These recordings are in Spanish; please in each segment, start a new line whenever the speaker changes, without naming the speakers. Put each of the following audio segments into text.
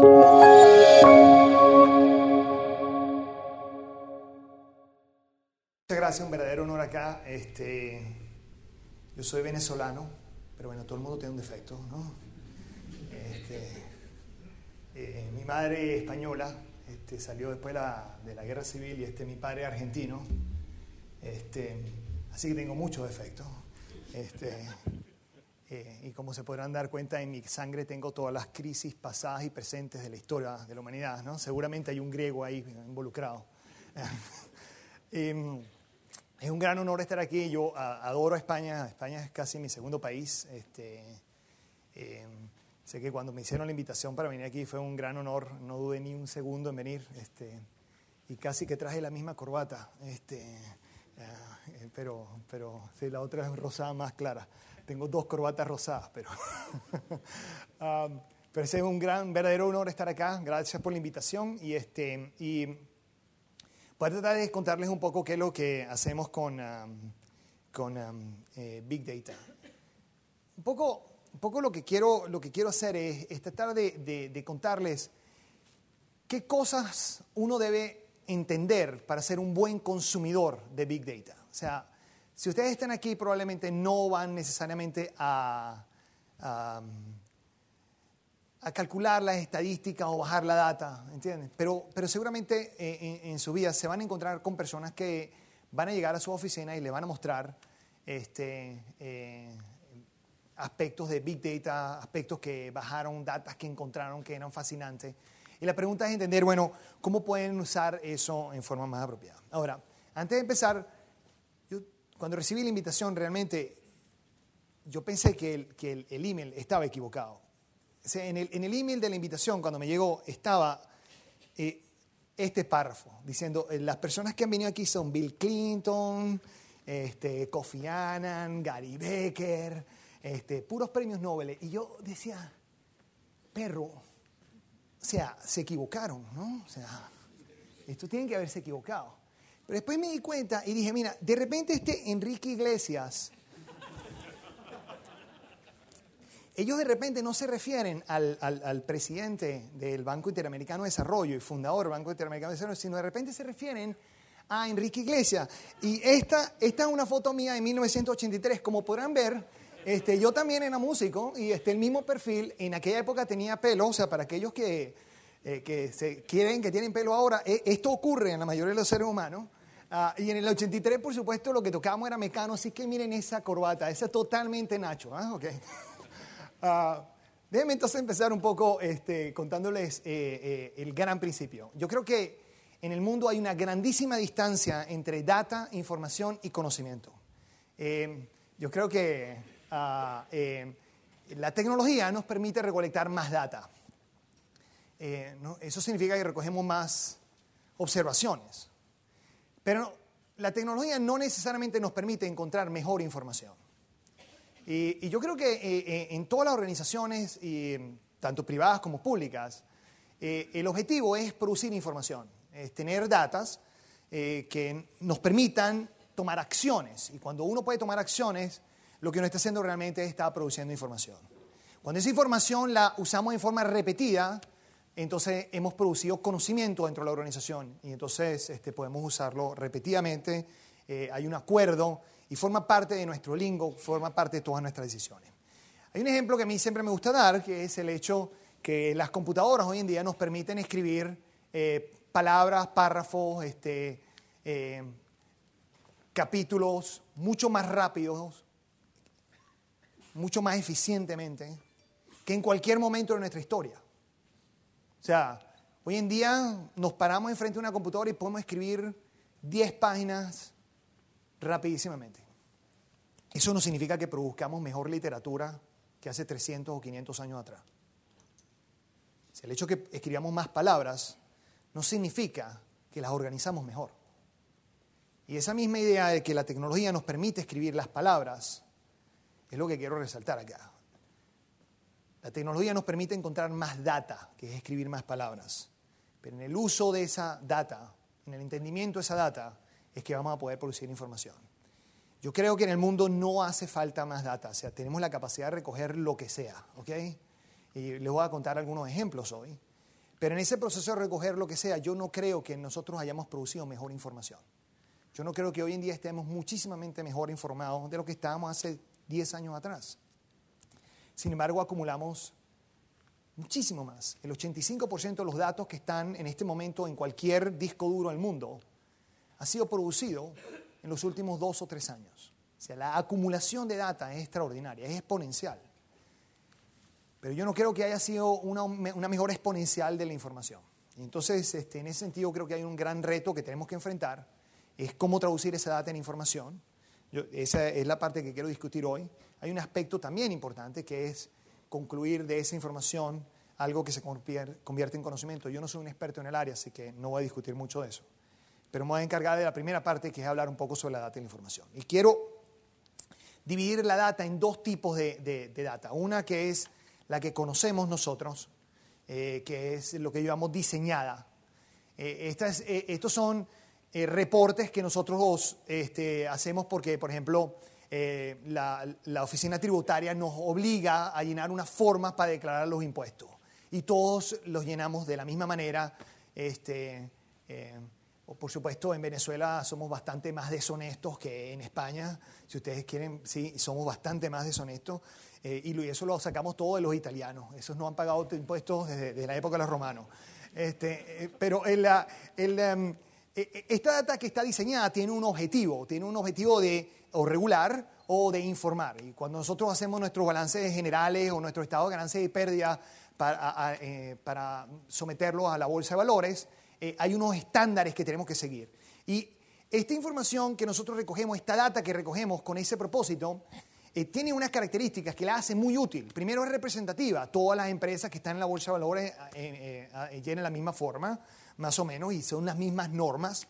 Muchas gracias, un verdadero honor acá. Este, yo soy venezolano, pero bueno, todo el mundo tiene un defecto, ¿no? Este, eh, mi madre española este, salió después de la, de la, guerra civil y este, mi padre argentino. Este, así que tengo muchos defectos. Este, eh, y como se podrán dar cuenta, en mi sangre tengo todas las crisis pasadas y presentes de la historia de la humanidad. ¿no? Seguramente hay un griego ahí involucrado. Em, es un gran honor estar aquí. Yo adoro España. España es casi mi segundo país. Este, eh, sé que cuando me hicieron la invitación para venir aquí fue un gran honor. No dudé ni un segundo en venir. Este, y casi que traje la misma corbata. Este, uh, pero, pero sí, la otra es rosada más clara. Tengo dos corbatas rosadas, pero. um, pero es un gran, verdadero honor estar acá. Gracias por la invitación. Y, este, y Voy a tratar de contarles un poco qué es lo que hacemos con, um, con um, eh, Big Data. Un poco, un poco lo, que quiero, lo que quiero hacer es, es tratar de, de, de, contarles qué cosas uno debe entender para ser un buen consumidor de Big Data. O sea, si ustedes están aquí probablemente no van necesariamente a, a a calcular las estadísticas o bajar la data, ¿entiendes? Pero, pero seguramente eh, en, en, su vida se van a encontrar con personas que van a llegar a su oficina y le van a mostrar este, eh, aspectos de Big Data, aspectos que bajaron, datas que encontraron que eran fascinantes. Y la pregunta es entender, bueno, ¿cómo pueden usar eso en forma más apropiada? Ahora, antes de empezar, cuando recibí la invitación, realmente yo pensé que el, email estaba equivocado en el, email de la invitación, cuando me llegó, estaba eh, este párrafo diciendo, eh, las personas que han venido aquí son Bill Clinton, este, Kofi Annan, Gary Becker, este, puros premios Nobel. Y yo decía, perro, o sea, se equivocaron, ¿no? O sea, esto tiene que haberse equivocado. Pero después me di cuenta y dije, mira, de repente este Enrique Iglesias ellos de repente no se refieren al, presidente del Banco Interamericano de Desarrollo y fundador del Banco Interamericano de Desarrollo, sino de repente se refieren a Enrique Iglesias. Y esta, esta es una foto mía de 1983. Como podrán ver, este, yo también era músico y este, el mismo perfil. En aquella época tenía pelo, o sea, para aquellos que, eh, que se quieren, que tienen pelo ahora, eh, esto ocurre en la mayoría de los seres humanos. Uh, y en el 83, por supuesto, lo que tocábamos era mecano, así que miren esa corbata, esa es totalmente Nacho. ¿eh? Okay. Uh, déjenme entonces empezar un poco este, contándoles eh, eh, el gran principio. Yo creo que en el mundo hay una grandísima distancia entre data, información y conocimiento. Eh, yo creo que uh, la tecnología nos permite recolectar más data. ¿no? Eso significa que recogemos más observaciones. Pero la tecnología no necesariamente nos permite encontrar mejor información. Y, y yo creo que eh, en todas las organizaciones, y, tanto privadas como públicas, eh, el objetivo es producir información, es tener datas eh, que nos permitan tomar acciones. Y cuando uno puede tomar acciones, lo que uno está haciendo realmente es estar produciendo información. Cuando esa información la usamos en forma repetida, entonces hemos producido conocimiento dentro de la organización y entonces este, podemos usarlo repetidamente. Eh, hay un acuerdo y forma parte de nuestro lingo, forma parte de todas nuestras decisiones. Hay un ejemplo que a mí siempre me gusta dar, que es el hecho que las computadoras hoy en día nos permiten escribir eh, palabras, párrafos, este, eh, capítulos mucho más rápidos, mucho más eficientemente que en cualquier momento de nuestra historia. O sea, hoy en día nos paramos enfrente de una computadora y podemos escribir 10 páginas rapidísimamente. Eso no significa que produzcamos mejor literatura que hace 300 o 500 años atrás. El hecho de que escribamos más palabras no significa que las organizamos mejor. Y esa misma idea de que la tecnología nos permite escribir las palabras es lo que quiero resaltar acá. La tecnología nos permite encontrar más data, que es escribir más palabras. Pero en el uso de esa data, en el entendimiento de esa data, es que vamos a poder producir información. Yo creo que en el mundo no hace falta más data, o sea, tenemos la capacidad de recoger lo que sea, ¿ok? Y les voy a contar algunos ejemplos hoy. Pero en ese proceso de recoger lo que sea, yo no creo que nosotros hayamos producido mejor información. Yo no creo que hoy en día estemos muchísimamente mejor informados de lo que estábamos hace 10 años atrás. Sin embargo, acumulamos muchísimo más. El 85% de los datos que están en este momento en cualquier disco duro del mundo ha sido producido en los últimos dos o tres años. O sea, la acumulación de data es extraordinaria, es exponencial. Pero yo no creo que haya sido una, mejor exponencial de la información. entonces, este, en ese sentido, creo que hay un gran reto que tenemos que enfrentar, es cómo traducir esa data en información. esa es la parte que quiero discutir hoy. Hay un aspecto también importante que es concluir de esa información algo que se convierte en conocimiento. Yo no soy un experto en el área, así que no voy a discutir mucho de eso. Pero me voy a encargar de la primera parte, que es hablar un poco sobre la data y la información. Y quiero dividir la data en dos tipos de data. Una que es la que conocemos nosotros, eh, que es lo que llamamos diseñada. Eh, eh, estos son reportes que nosotros este, hacemos porque, por ejemplo, la, oficina tributaria nos obliga a llenar unas formas para declarar los impuestos. Y todos los llenamos de la misma manera. Este, por supuesto, en Venezuela somos bastante más deshonestos que en España. Si ustedes quieren, sí, somos bastante más deshonestos. Eh, y eso lo sacamos todo de los italianos. Esos no han pagado impuestos desde, la época de los romanos. Este, eh, pero el, em, e, e, esta data que está diseñada tiene un objetivo, tiene un objetivo de o regular o de informar. Y cuando nosotros hacemos nuestros balances generales o nuestro estado de ganancia y pérdida para, eh, para someterlo a la bolsa de valores, hay unos estándares que tenemos que seguir. Y esta información que nosotros recogemos, esta data que recogemos con ese propósito, eh, tiene unas características que la hacen muy útil. Primero es representativa. Todas las empresas que están en la bolsa de valores eh, eh, llenan la misma forma, más o menos, y son las mismas normas.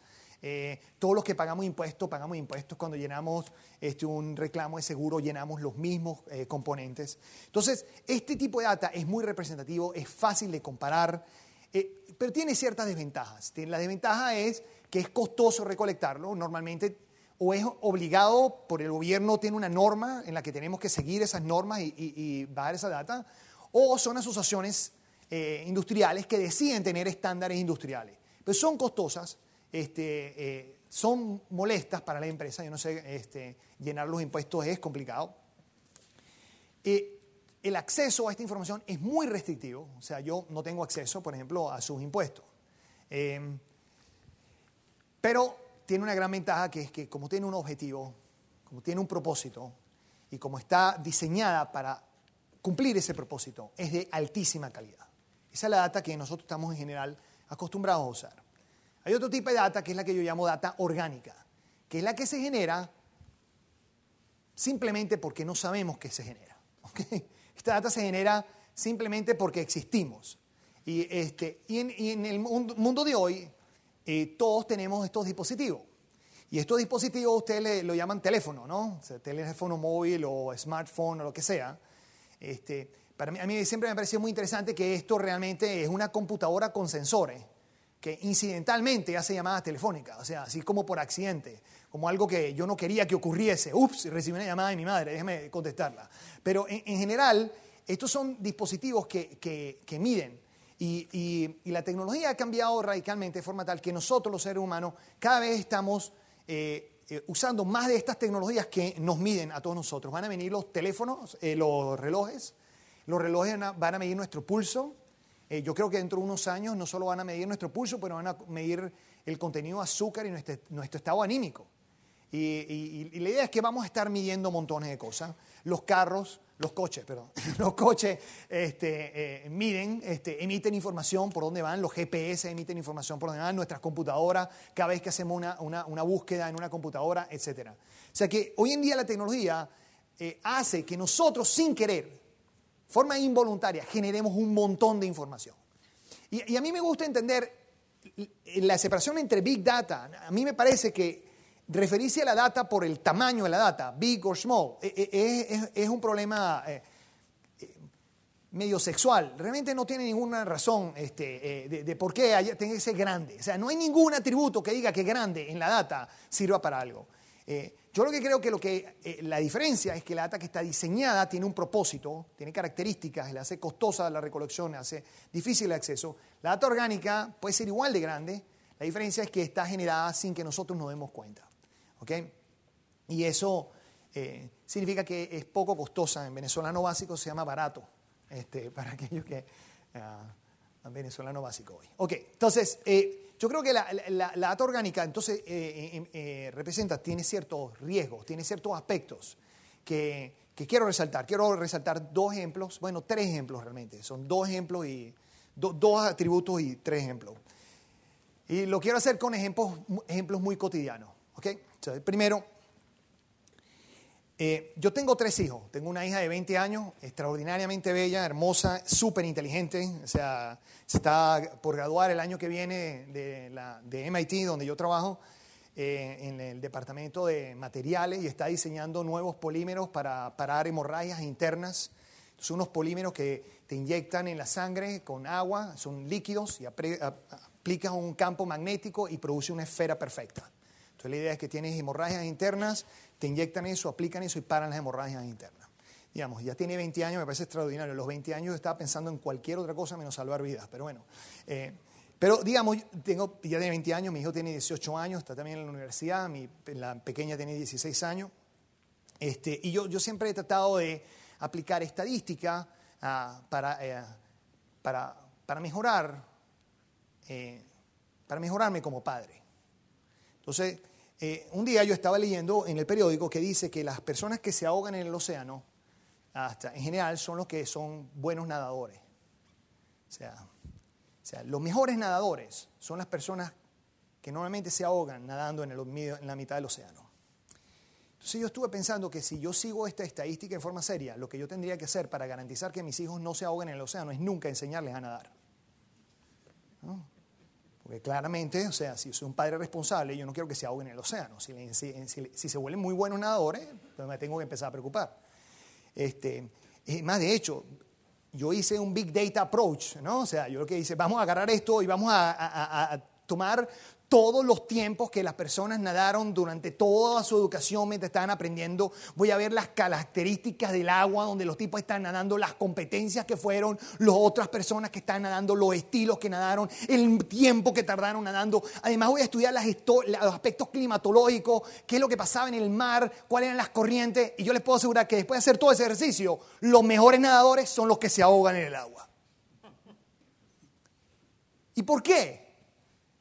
todos los que pagamos impuestos, pagamos impuestos cuando llenamos este, un reclamo de seguro, llenamos los mismos componentes. Entonces, este tipo de data es muy representativo, es fácil de comparar, pero tiene ciertas desventajas. La desventaja es que es costoso recolectarlo. Normalmente o es obligado por el gobierno, tiene una norma en la que tenemos que seguir esas normas y, bajar esa data, o son asociaciones eh, industriales que deciden tener estándares industriales. Pero son costosas, este, eh, son molestas para la empresa, yo no sé, este, llenar los impuestos es complicado. Eh, el acceso a esta información es muy restrictivo, o sea, yo no tengo acceso, por ejemplo, a sus impuestos. pero tiene una gran ventaja que es que como tiene un objetivo, como tiene un propósito y como está diseñada para cumplir ese propósito, es de altísima calidad. Esa es la data que nosotros estamos en general acostumbrados a usar. Hay otro tipo de data que es la que yo llamo data orgánica, que es la que se genera simplemente porque no sabemos que se genera. Esta data se genera simplemente porque existimos. Y, este, y, en, el mundo de hoy eh, todos tenemos estos dispositivos. Y estos dispositivos ustedes lo llaman teléfono, ¿no? O sea, teléfono móvil o smartphone o lo que sea. Este, para mí, a mí siempre me ha parecido muy interesante que esto realmente es una computadora con sensores que incidentalmente hace llamadas telefónicas, o sea, así como por accidente, como algo que yo no quería que ocurriese. Ups, recibí una llamada de mi madre, déjame contestarla. Pero en, general, estos son dispositivos que, que miden y, la tecnología ha cambiado radicalmente de forma tal que nosotros, los seres humanos, cada vez estamos eh, eh, usando más de estas tecnologías que nos miden a todos nosotros. Van a venir los teléfonos, eh, los relojes, los relojes van a medir nuestro pulso. yo creo que dentro de unos años no solo van a medir nuestro pulso, pero van a medir el contenido de azúcar y nuestro, estado anímico. Y, la idea es que vamos a estar midiendo montones de cosas. Los carros, los coches, perdón, los coches este, eh, miden, este, emiten información por dónde van, los GPS emiten información por dónde van, nuestras computadoras, cada vez que hacemos una, búsqueda en una computadora, etc. O sea que hoy en día la tecnología eh, hace que nosotros, sin querer, forma involuntaria, generemos un montón de información. Y, a mí me gusta entender la separación entre Big Data. A mí me parece que referirse a la data por el tamaño de la data, big or small, e, e, es, un problema eh, eh, medio sexual. Realmente no tiene ninguna razón este, eh, de, por qué tiene que ser grande. O sea, no hay ningún atributo que diga que grande en la data sirva para algo. Yo lo que creo que, lo que eh, la diferencia es que la data que está diseñada tiene un propósito, tiene características, le hace costosa la recolección, le hace difícil el acceso. La data orgánica puede ser igual de grande, la diferencia es que está generada sin que nosotros nos demos cuenta. ¿ok? Y eso eh, significa que es poco costosa. En venezolano básico se llama barato, este, para aquellos que... Uh, venezolano básico hoy. Ok, entonces, eh, yo creo que la, data orgánica entonces eh, representa, tiene ciertos riesgos, tiene ciertos aspectos que, quiero resaltar. Quiero resaltar dos ejemplos, bueno, tres ejemplos realmente. Son dos ejemplos y dos atributos y tres ejemplos. Y lo quiero hacer con ejemplos, ejemplos muy cotidianos. ¿ok? Entonces, primero, eh, yo tengo tres hijos. Tengo una hija de 20 años, extraordinariamente bella, hermosa, súper inteligente. O sea, está por graduar el año que viene de, la, de MIT, donde yo trabajo, eh, en el departamento de materiales y está diseñando nuevos polímeros para parar hemorragias internas. Son unos polímeros que te inyectan en la sangre con agua, son líquidos y aplicas un campo magnético y produce una esfera perfecta. Entonces la idea es que tienes hemorragias internas, te inyectan eso, aplican eso y paran las hemorragias internas. Digamos, ya tiene 20 años, me parece extraordinario. Los 20 años estaba pensando en cualquier otra cosa menos salvar vidas, pero bueno. Eh, pero digamos, tengo, ya tiene 20 años, mi hijo tiene 18 años, está también en la universidad, mi, la pequeña tiene 16 años. Este, y yo, yo siempre he tratado de aplicar estadística ah, para, eh, para, para, mejorar, eh, para mejorarme como padre. Entonces, eh, un día yo estaba leyendo en el periódico que dice que las personas que se ahogan en el océano, hasta, en general, son los que son buenos nadadores. O sea, los mejores nadadores son las personas que normalmente se ahogan nadando en, en la mitad del océano. Entonces yo estuve pensando que si yo sigo esta estadística en forma seria, lo que yo tendría que hacer para garantizar que mis hijos no se ahoguen en el océano es nunca enseñarles a nadar. ¿No? Porque claramente, o sea, si soy un padre responsable, yo no quiero que se ahoguen en el océano. Si, se vuelven muy buenos nadadores, entonces me tengo que empezar a preocupar. Este, más de hecho, yo hice un big data approach, ¿no? O sea, yo lo que hice, vamos a agarrar esto y vamos a tomar todos los tiempos que las personas nadaron durante toda su educación mientras estaban aprendiendo. Voy a ver las características del agua donde los tipos están nadando, las competencias que fueron, las otras personas que están nadando, los estilos que nadaron, el tiempo que tardaron nadando. Además voy a estudiar los aspectos climatológicos, qué es lo que pasaba en el mar, cuáles eran las corrientes. Y yo les puedo asegurar que después de hacer todo ese ejercicio, los mejores nadadores son los que se ahogan en el agua. ¿Y por qué?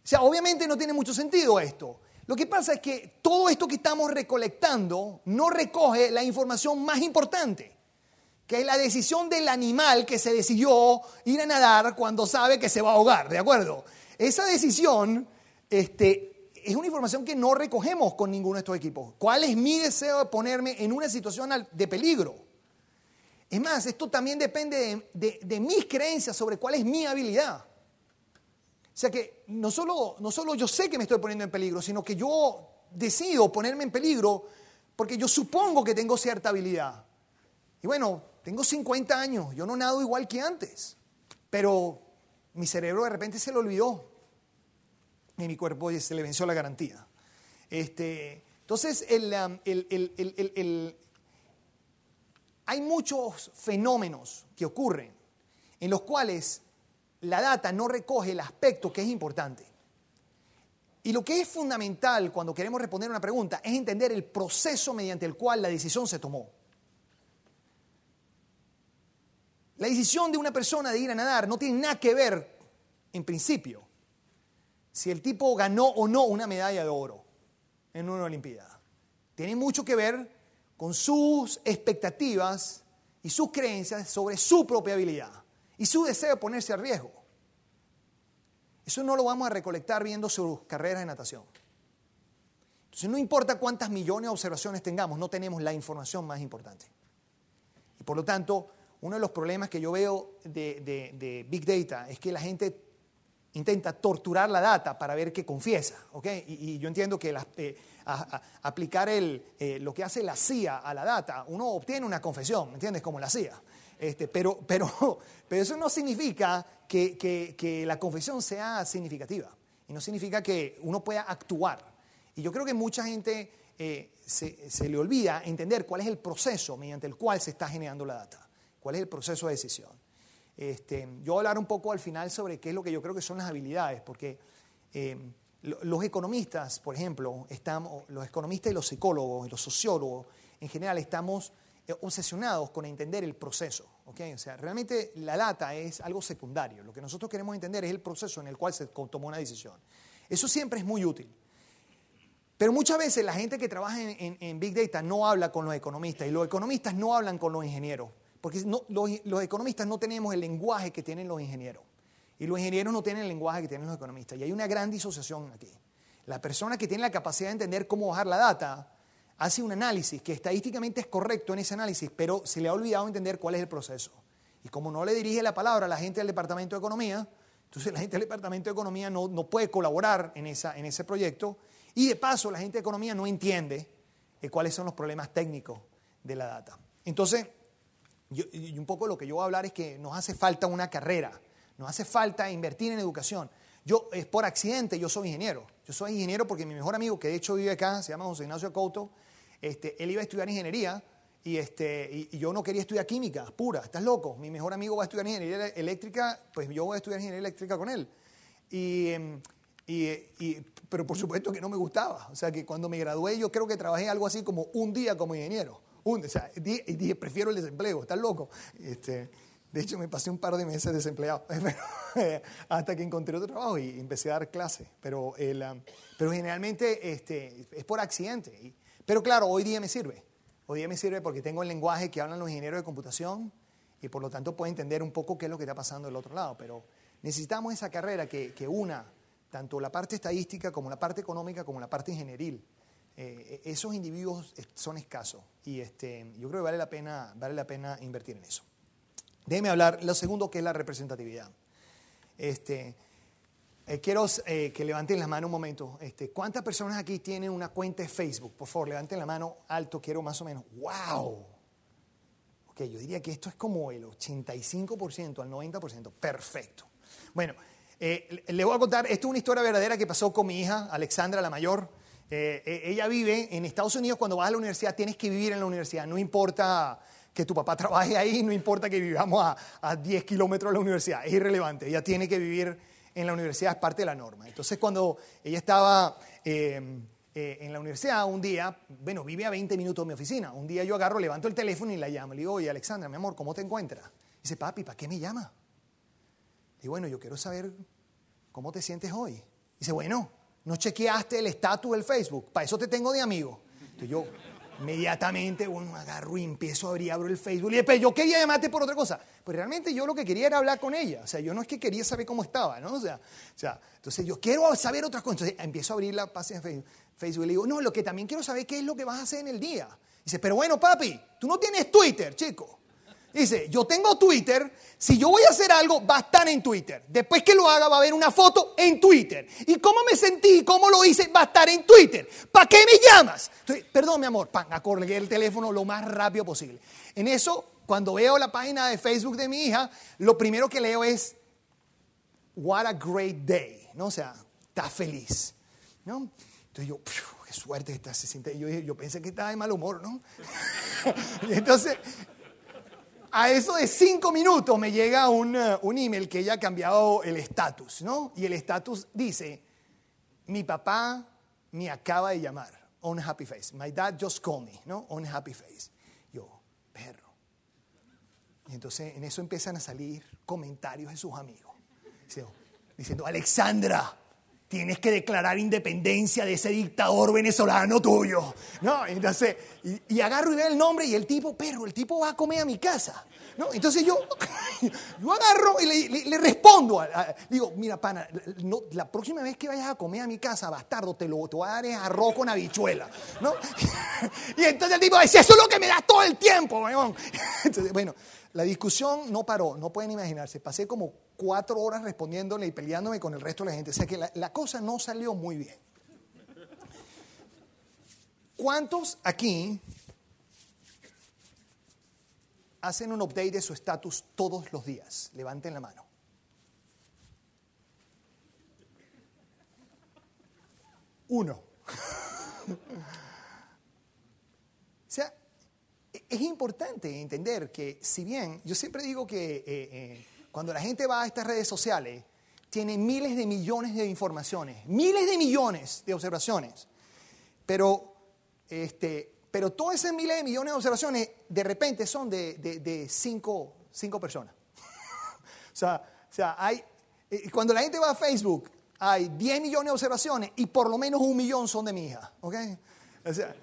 Sea, obviamente no tiene mucho sentido esto. Lo que pasa es que todo esto que estamos recolectando no recoge la información más importante, que es la decisión del animal que se decidió ir a nadar cuando sabe que se va a ahogar, ¿de acuerdo? Esa decisión este, es una información que no recogemos con ninguno de estos equipos. ¿Cuál es mi deseo de ponerme en una situación de peligro? Es más, esto también depende de mis creencias sobre cuál es mi habilidad. O sea que no solo, no solo yo sé que me estoy poniendo en peligro, sino que yo decido ponerme en peligro porque yo supongo que tengo cierta habilidad. Y bueno, tengo 50 años, yo no nado igual que antes, pero mi cerebro de repente se lo olvidó y mi cuerpo se le venció la garantía. Este, entonces, um, hay muchos fenómenos que ocurren en los cuales la data no recoge el aspecto que es importante. Y lo que es fundamental cuando queremos responder una pregunta es entender el proceso mediante el cual la decisión se tomó. La decisión de una persona de ir a nadar no tiene nada que ver, en principio, si el tipo ganó o no una medalla de oro en una Olimpiada. Tiene mucho que ver con sus expectativas y sus creencias sobre su propia habilidad y su deseo de ponerse a riesgo. Eso no lo vamos a recolectar viendo sus carreras de natación. Entonces no importa cuántas millones de observaciones tengamos, no tenemos la información más importante. Y por lo tanto, uno de los problemas que yo veo de, Big Data es que la gente intenta torturar la data para ver qué confiesa. Y, yo entiendo que eh, aplicar el, eh, lo que hace la CIA a la data, uno obtiene una confesión, ¿me entiendes? Como la CIA. Este, pero, pero, pero eso no significa que, que, la confesión sea significativa y no significa que uno pueda actuar. Y yo creo que mucha gente eh, se, se, le olvida entender cuál es el proceso mediante el cual se está generando la data, cuál es el proceso de decisión. Este, yo voy a hablar un poco al final sobre qué es lo que yo creo que son las habilidades, porque eh, los economistas, por ejemplo, estamos, los economistas y los psicólogos y los sociólogos en general estamos obsesionados con entender el proceso. ¿okay? O sea, realmente la data es algo secundario. Lo que nosotros queremos entender es el proceso en el cual se tomó una decisión. Eso siempre es muy útil. Pero muchas veces la gente que trabaja en, Big Data no habla con los economistas y los economistas no hablan con los ingenieros, porque los, economistas no tenemos el lenguaje que tienen los ingenieros y los ingenieros no tienen el lenguaje que tienen los economistas. Y hay una gran disociación aquí. La persona que tiene la capacidad de entender cómo bajar la data hace un análisis que estadísticamente es correcto en ese análisis, pero se le ha olvidado entender cuál es el proceso. Y como no le dirige la palabra a la gente del Departamento de Economía, entonces la gente del Departamento de Economía no, no puede colaborar en, esa, en ese proyecto y de paso, la gente de economía no entiende eh, cuáles son los problemas técnicos de la data. Entonces, y un poco lo que yo voy a hablar es que nos hace falta una carrera, nos hace falta invertir en educación. Yo, es por accidente, yo soy ingeniero. Yo soy ingeniero porque mi mejor amigo, que de hecho vive acá, se llama José Ignacio Couto, este, él iba a estudiar ingeniería y, este, y, yo no quería estudiar química pura. ¿Estás loco? Mi mejor amigo va a estudiar ingeniería eléctrica, pues yo voy a estudiar ingeniería eléctrica con él. Em, y, pero por supuesto que no me gustaba. O sea que cuando me gradué yo creo que trabajé algo así como un día como ingeniero. Un, o sea, dije, prefiero el desempleo, ¿estás loco? Este, de hecho me pasé un par de meses desempleado hasta que encontré otro trabajo y empecé a dar clases. Pero, pero generalmente este, es por accidente. Pero claro, hoy día me sirve. Hoy día me sirve porque tengo el lenguaje que hablan los ingenieros de computación y por lo tanto puedo entender un poco qué es lo que está pasando del otro lado. Pero necesitamos esa carrera que, que una tanto la parte estadística como la parte económica como la parte ingenieril. Eh, esos individuos son escasos y este, yo creo que vale la, pena, vale la pena invertir en eso. Déjeme hablar, lo segundo que es la representatividad. Este, eh, quiero eh, que levanten la mano un momento. Este, ¿Cuántas personas aquí tienen una cuenta de Facebook? Por favor, levanten la mano alto, quiero más o menos. ¡Wow! Ok, yo diría que esto es como el 85% al 90%. Perfecto. Bueno, eh, le voy a contar, esto es una historia verdadera que pasó con mi hija, Alexandra, la mayor. Eh, ella vive en Estados Unidos, cuando vas a la universidad tienes que vivir en la universidad, no importa que tu papá trabaje ahí, no importa que vivamos a, a 10 kilómetros de la universidad, es irrelevante, ella tiene que vivir en la universidad, es parte de la norma. Entonces cuando ella estaba en la universidad un día, bueno, vive a 20 minutos de mi oficina, un día yo agarro, levanto el teléfono y la llamo, le digo, oye Alexandra, mi amor, ¿cómo te encuentras? Dice, papi, ¿para qué me llama? Y bueno, yo quiero saber cómo te sientes hoy. Dice, bueno, no chequeaste el estatus del Facebook, para eso te tengo de amigo. Entonces yo inmediatamente bueno, agarro y empiezo a abrir, abro el Facebook. Y después yo quería llamarte por otra cosa. Pero realmente yo lo que quería era hablar con ella. O sea, yo no es que quería saber cómo estaba, ¿no? O sea, o sea entonces yo quiero saber otras cosas. Entonces empiezo a abrir la página de Facebook y le digo, no, lo que también quiero saber qué es lo que vas a hacer en el día. Dice, pero bueno, papi, tú no tienes Twitter, chico. Dice, yo tengo Twitter, si yo voy a hacer algo, va a estar en Twitter. Después que lo haga, va a haber una foto en Twitter. Y cómo me sentí, cómo lo hice, va a estar en Twitter. ¿Para qué me llamas? perdón, mi amor, pan, acorgué el teléfono lo más rápido posible. En eso, cuando veo la página de Facebook de mi hija, lo primero que leo es, what a great day, ¿no? O sea, está feliz, ¿no? Entonces yo, qué suerte está, se siente. Yo, yo pensé que estaba de mal humor, ¿no? entonces a eso de cinco minutos me llega un, eh, un email que ella ha cambiado el estatus, ¿no? Y el estatus dice, mi papá me acaba de llamar, on happy face. My dad just called me, ¿no? On happy face. Yo, perro. Y entonces en eso empiezan a salir comentarios de sus amigos. Diciendo, Alexandra, tienes que declarar independencia de ese dictador venezolano tuyo. No, entonces, y, agarro y veo el nombre y el tipo, perro, el tipo va a comer a mi casa. ¿No? Entonces yo, yo agarro y le, respondo. digo, mira, pana, la próxima vez que vayas a comer a mi casa, bastardo, te lo te voy a dar arroz con habichuela. ¿no? y entonces el tipo dice, eso es lo que me das todo el tiempo, Entonces, bueno, la discusión no paró, no pueden imaginarse. Pasé como cuatro horas respondiéndole y peleándome con el resto de la gente. O sea que la, cosa no salió muy bien. ¿Cuántos aquí hacen un update de su estatus todos los días? Levanten la mano. Uno. es importante entender que si bien yo siempre digo que eh, eh, cuando la gente va a estas redes sociales, tiene miles de millones de informaciones, miles de millones de observaciones, pero, este, pero todas esas miles de millones de observaciones de repente son de, de, cinco, cinco, personas. o sea, o sea hay, eh, cuando la gente va a Facebook, hay 10 millones de observaciones y por lo menos un millón son de mi hija. ¿okay? O sea,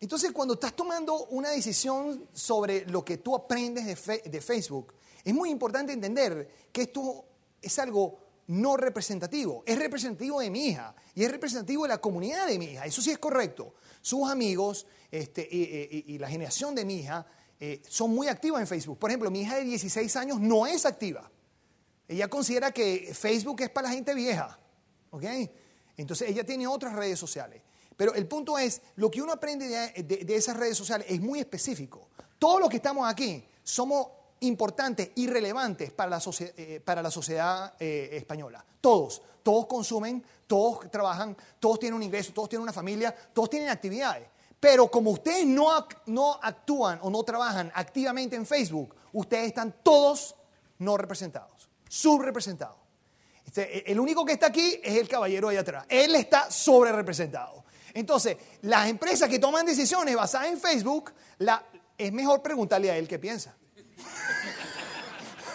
entonces, cuando estás tomando una decisión sobre lo que tú aprendes de, de Facebook, es muy importante entender que esto es algo no representativo, es representativo de mi hija y es representativo de la comunidad de mi hija. Eso sí es correcto. Sus amigos este, y, la generación de mi hija eh, son muy activas en Facebook. Por ejemplo, mi hija de 16 años no es activa. Ella considera que Facebook es para la gente vieja. ¿ok? Entonces ella tiene otras redes sociales. Pero el punto es, lo que uno aprende de, esas redes sociales es muy específico. Todos los que estamos aquí somos importantes y relevantes para la, eh, para la sociedad eh, española. Todos, todos consumen, todos trabajan, todos tienen un ingreso, todos tienen una familia, todos tienen actividades. Pero como ustedes no, no actúan o no trabajan activamente en Facebook, ustedes están todos no representados, subrepresentados. Este, e, el único que está aquí es el caballero allá atrás. Él está sobre representado. Entonces, las empresas que toman decisiones basadas en Facebook, la, es mejor preguntarle a él qué piensa.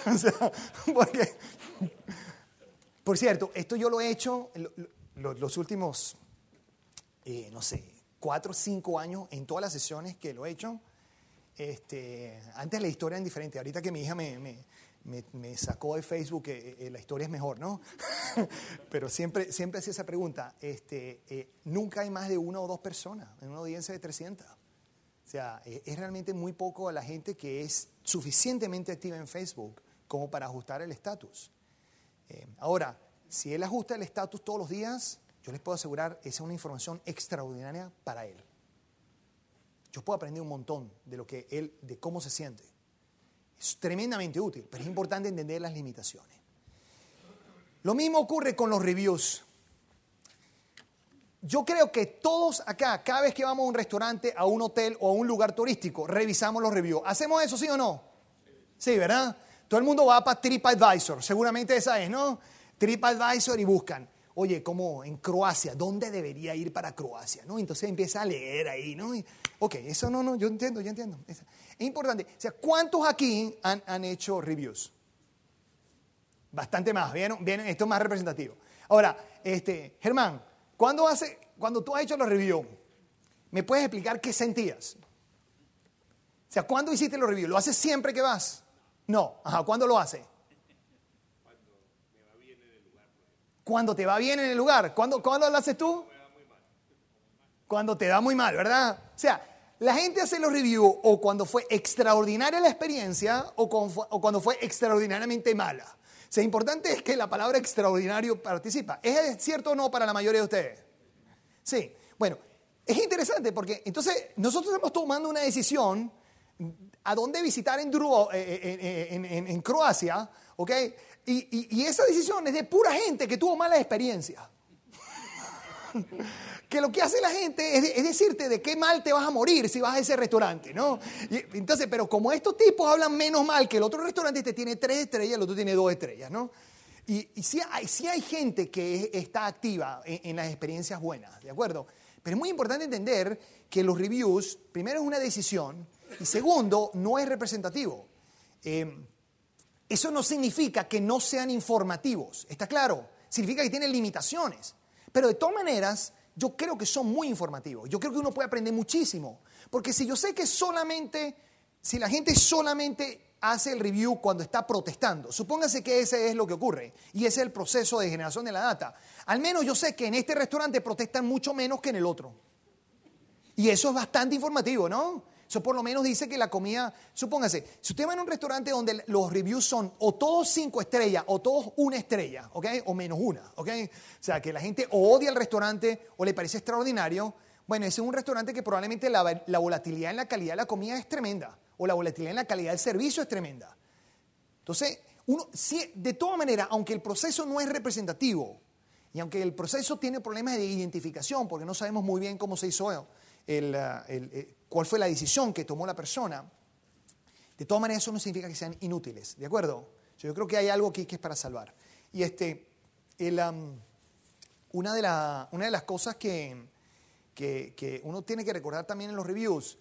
porque, por cierto, esto yo lo he hecho los últimos, eh, no sé, cuatro o cinco años en todas las sesiones que lo he hecho. Este, antes la historia era diferente. Ahorita que mi hija me, me, sacó de Facebook, eh, eh, la historia es mejor, ¿no? Pero siempre, siempre hacía esa pregunta. Este, nunca hay más de una o dos personas en una audiencia de 300. O sea, es realmente muy poco la gente que es suficientemente activa en Facebook como para ajustar el estatus. Eh, ahora, si él ajusta el estatus todos los días, yo les puedo asegurar, esa es una información extraordinaria para él. Yo puedo aprender un montón de lo que él, de cómo se siente. Es tremendamente útil, pero es importante entender las limitaciones. Lo mismo ocurre con los reviews. Yo creo que todos acá, cada vez que vamos a un restaurante, a un hotel o a un lugar turístico, revisamos los reviews. ¿Hacemos eso, sí o no? Sí, ¿verdad? Todo el mundo va para TripAdvisor, seguramente esa es, ¿no? TripAdvisor y buscan, oye, como en Croacia, ¿dónde debería ir para Croacia? ¿no? Entonces empieza a leer ahí, ¿no? ok, eso no, no, yo entiendo, yo entiendo. Es importante. O sea, ¿cuántos aquí han, hecho reviews? Bastante más, ¿vieron? Esto es más representativo. Ahora, este, Germán, ¿cuándo, hace, cuando tú has hecho los reviews, ¿me puedes explicar qué sentías? O sea, ¿cuándo hiciste los reviews? ¿Lo haces siempre que vas? No. Ajá, ¿cuándo lo hace? Cuando te va bien en el lugar. ¿Cuándo, ¿cuándo lo haces tú? Cuando te da muy mal, ¿verdad? O sea, la gente hace los reviews o cuando fue extraordinaria la experiencia o, o cuando fue extraordinariamente mala. O sea, importante es que la palabra extraordinario participa. ¿Es cierto o no para la mayoría de ustedes? Sí. Bueno, es interesante porque entonces nosotros estamos tomando una decisión a dónde visitar en, eh, eh, eh, Croacia, ¿ok? Y, esa decisión es de pura gente que tuvo mala experiencia. que lo que hace la gente es, decirte de qué mal te vas a morir si vas a ese restaurante, ¿no? entonces, pero como estos tipos hablan menos mal que el otro restaurante, este tiene tres estrellas, el otro tiene dos estrellas, ¿no? Y, y sí, hay, hay gente que está activa en, en las experiencias buenas, ¿de acuerdo? Pero es muy importante entender que los reviews, primero es una decisión, y segundo, no es representativo. Eh, eso no significa que no sean informativos, ¿está claro? Significa que tienen limitaciones. Pero de todas maneras, yo creo que son muy informativos. Yo creo que uno puede aprender muchísimo. Porque si yo sé que solamente, si la gente solamente hace el review cuando está protestando, supóngase que ese es lo que ocurre y ese es el proceso de generación de la data. Al menos yo sé que en este restaurante protestan mucho menos que en el otro. Y eso es bastante informativo, ¿no? Eso por lo menos dice que la comida, supóngase, si usted va a un restaurante donde los reviews son o todos cinco estrellas o todos una estrella, ¿ok? O menos una, ¿ok? O sea, que la gente odia el restaurante o le parece extraordinario, bueno, ese es un restaurante que probablemente la, la volatilidad en la calidad de la comida es tremenda o la volatilidad en la calidad del servicio es tremenda. Entonces, uno, si, de todas maneras, aunque el proceso no es representativo y aunque el proceso tiene problemas de identificación porque no sabemos muy bien cómo se hizo el, el, cuál fue la decisión que tomó la persona, de todas maneras eso no significa que sean inútiles, ¿de acuerdo? Yo creo que hay algo aquí que es para salvar. Y este, una, de las cosas que, que uno tiene que recordar también en los reviews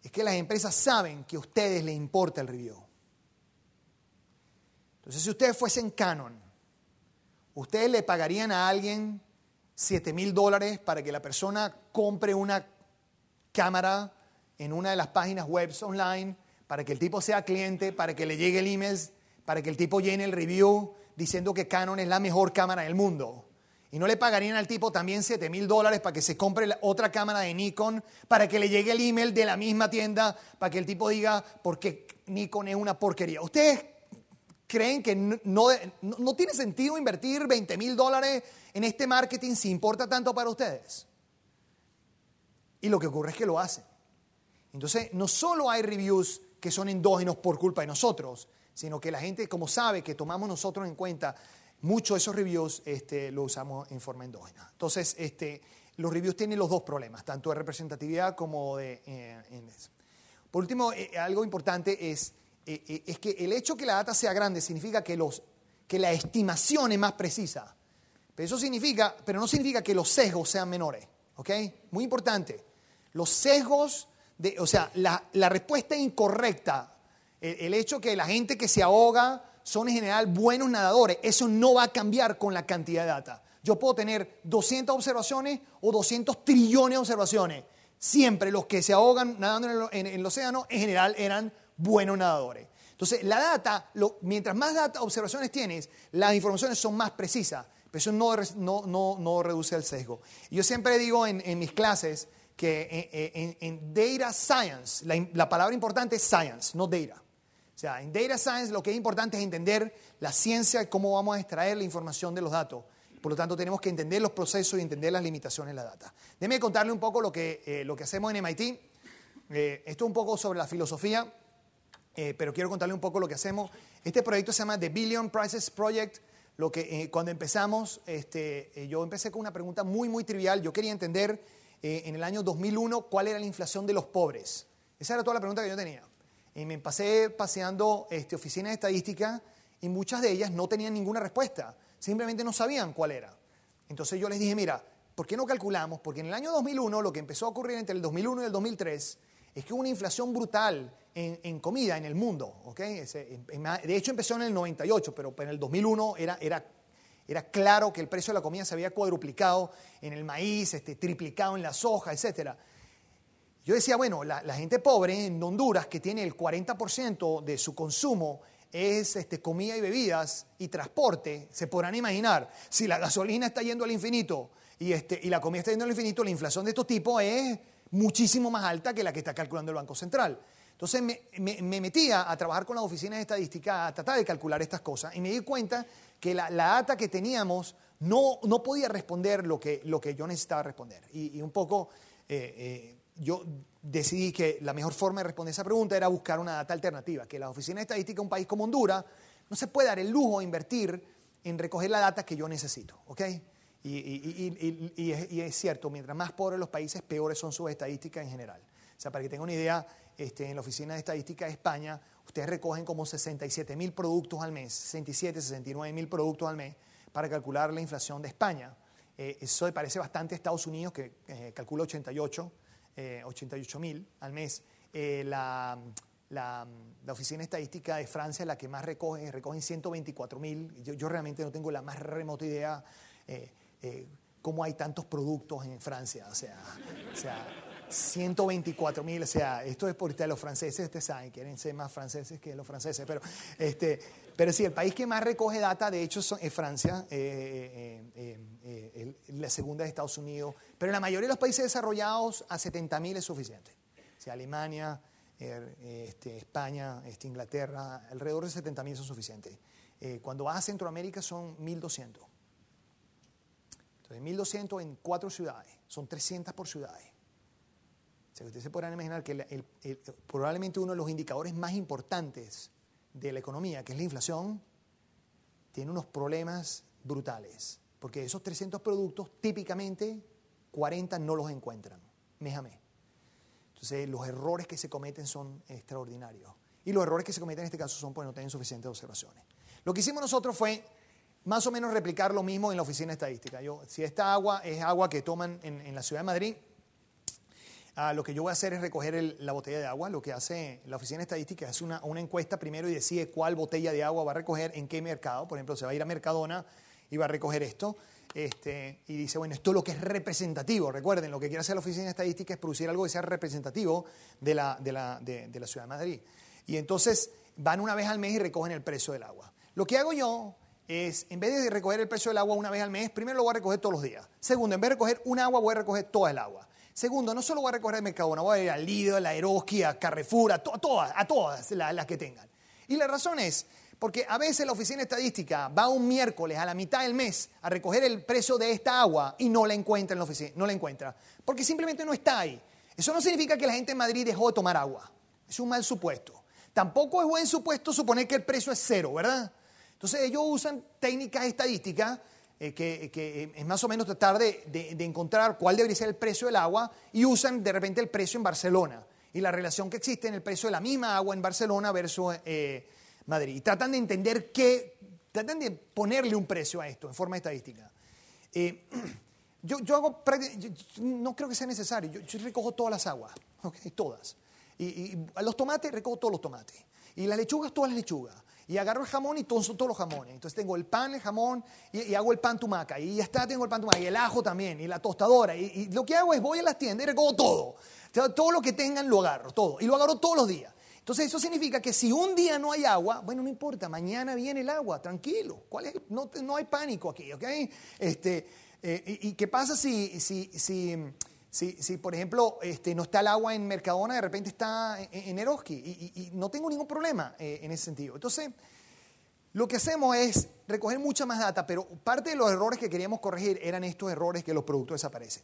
es que las empresas saben que a ustedes les importa el review. Entonces, si ustedes fuesen Canon, ustedes le pagarían a alguien 7 mil dólares para que la persona compre una cámara en una de las páginas web online, para que el tipo sea cliente, para que le llegue el email, para que el tipo llene el review diciendo que Canon es la mejor cámara del mundo. Y no le pagarían al tipo también 7 mil dólares para que se compre otra cámara de Nikon, para que le llegue el email de la misma tienda, para que el tipo diga, porque Nikon es una porquería. ¿Ustedes creen que no, no, tiene sentido invertir 20 mil dólares en este marketing si importa tanto para ustedes? Y lo que ocurre es que lo hacen. Entonces, no solo hay reviews que son endógenos por culpa de nosotros, sino que la gente, como sabe que tomamos nosotros en cuenta muchos de esos reviews, este, lo usamos en forma endógena. Entonces, este, los reviews tienen los dos problemas, tanto de representatividad como de... Eh, por último, eh, algo importante es eh, eh, es que el hecho que la data sea grande significa que, los, que la estimación es más precisa. Pero eso significa, pero no significa que los sesgos sean menores. Muy importante. Los sesgos, o sea, la, respuesta incorrecta, el, hecho que la gente que se ahoga son en general buenos nadadores, eso no va a cambiar con la cantidad de data. Yo puedo tener 200 observaciones o 200 trillones de observaciones. Siempre los que se ahogan nadando en el, en océano en general eran buenos nadadores. Entonces, la data, mientras más data, observaciones tienes, las informaciones son más precisas, pero eso no, no, no, reduce el sesgo. Yo siempre digo en, mis clases que en, data science, la, la, palabra importante es science, no data. O sea, en data science lo que es importante es entender la ciencia y cómo vamos a extraer la información de los datos. Por lo tanto, tenemos que entender los procesos y entender las limitaciones de la data. Déjeme contarle un poco lo que, eh, lo que hacemos en MIT. Eh, esto es un poco sobre la filosofía eh, pero quiero contarle un poco lo que hacemos. Este proyecto se llama The Billion Prices Project. Lo que, eh, cuando empezamos, este, eh, yo empecé con una pregunta muy, muy trivial. Yo quería entender en el año 2001 cuál era la inflación de los pobres. Esa era toda la pregunta que yo tenía. Y me pasé paseando este, oficinas de estadística y muchas de ellas no tenían ninguna respuesta. Simplemente no sabían cuál era. Entonces yo les dije, mira, ¿por qué no calculamos? Porque en el año 2001, lo que empezó a ocurrir entre el 2001 y el 2003, es que hubo una inflación brutal en, comida en el mundo. ¿okay? de hecho empezó en el 98, pero en el 2001 era, era, era claro que el precio de la comida se había cuadruplicado en el maíz, este, triplicado en la soja, etc. Yo decía, bueno, la, gente pobre en Honduras, que tiene el 40% de su consumo es este, comida y bebidas y transporte, se podrán imaginar, si la gasolina está yendo al infinito y, este, y la comida está yendo al infinito, la inflación de estos tipos es muchísimo más alta que la que está calculando el Banco Central. Entonces me, metía a trabajar con las oficinas de estadística a tratar de calcular estas cosas y me di cuenta que la, data que teníamos no, no podía responder lo que, lo que yo necesitaba responder. Y, un poco eh, eh, yo decidí que la mejor forma de responder esa pregunta era buscar una data alternativa, que la oficina de estadística de un país como Honduras no se puede dar el lujo de invertir en recoger la data que yo necesito. ¿ok?, y, es, cierto, mientras más pobres los países, peores son sus estadísticas en general. O sea, para que tengan una idea, este, en la Oficina de Estadística de España, ustedes recogen como 67 mil productos al mes, 67, 69 mil productos al mes, para calcular la inflación de España. Eh, eso parece bastante a Estados Unidos, que eh, calcula 88, 88 eh, mil al mes. La, la, Oficina de Estadística de Francia es la que más recoge, recogen 124 mil. Yo, realmente no tengo la más remota idea cómo hay tantos productos en Francia. O sea 124 mil, o sea, esto es por los franceses, ustedes saben, quieren ser más franceses que los franceses, pero, este, pero sí, el país que más recoge data, de hecho, es Francia, eh, eh, la segunda es Estados Unidos, pero en la mayoría de los países desarrollados a 70 mil es suficiente. O Alemania, este, España, este, Inglaterra, alrededor de 70 mil son suficientes. cuando vas a Centroamérica son 1.200. Entonces, 1.200 en cuatro ciudades, son 300 por ciudades. Ustedes se podrán imaginar que probablemente uno de los indicadores más importantes de la economía, que es la inflación, tiene unos problemas brutales. Porque esos 300 productos, típicamente, 40 no los encuentran, mes. Entonces, los errores que se cometen son extraordinarios. Y los errores que se cometen en este caso son porque no tienen suficientes observaciones. Lo que hicimos nosotros fue más o menos replicar lo mismo en la oficina estadística. Yo, si esta agua es agua que toman en, la ciudad de Madrid, ah, lo que yo voy a hacer es recoger la botella de agua. Lo que hace la oficina estadística es una, encuesta primero y decide cuál botella de agua va a recoger en qué mercado. Por ejemplo, se va a ir a Mercadona y va a recoger esto. Este, y dice, bueno, esto es lo que es representativo. Recuerden, lo que quiere hacer la Oficina Estadística es producir algo que sea representativo de la, de, la Ciudad de Madrid. Y entonces van una vez al mes y recogen el precio del agua. Lo que hago yo es, en vez de recoger el precio del agua una vez al mes, primero lo voy a recoger todos los días. Segundo, en vez de recoger un agua, voy a recoger toda el agua. Segundo, no solo voy a recoger el Mercadona, voy a ir al Lidl, a Eroski, a Carrefour, a, todas, a todas las que tengan. Y la razón es, porque a veces la oficina estadística va un miércoles a la mitad del mes a recoger el precio de esta agua y no la encuentra en la oficina, no la encuentra, porque simplemente no está ahí. Eso no significa que la gente en Madrid dejó de tomar agua. Es un mal supuesto. Tampoco es buen supuesto suponer que el precio es cero, ¿verdad? Entonces ellos usan técnicas estadísticas eh, que, eh, es más o menos tratar de, encontrar cuál debería ser el precio del agua y usan de repente el precio en Barcelona y la relación que existe en el precio de la misma agua en Barcelona versus eh, Madrid. Y tratan de entender qué, tratan de ponerle un precio a esto en forma estadística. Eh, yo, yo, hago, no creo que sea necesario, yo, recojo todas las aguas, todas. Y, a los tomates recojo todos los tomates. Y las lechugas, todas las lechugas. Y agarro el jamón y todos, todos los jamones. Entonces tengo el pan, el jamón y, hago el pan tumaca. Y ya está, tengo el pan tumaca. Y el ajo también. Y la tostadora. Y, lo que hago es voy a las tiendas y recojo todo. Todo lo que tengan lo agarro, todo. Y lo agarro todos los días. Entonces eso significa que si un día no hay agua, bueno, no importa, mañana viene el agua, tranquilo. No, no hay pánico aquí, ¿ok? Este, eh, y, qué pasa si, si, si, por ejemplo, este, no está el agua en Mercadona, de repente está en, Eroski? Y, no tengo ningún problema eh, en ese sentido. Entonces, lo que hacemos es recoger mucha más data, pero parte de los errores que queríamos corregir eran estos errores que los productos desaparecen.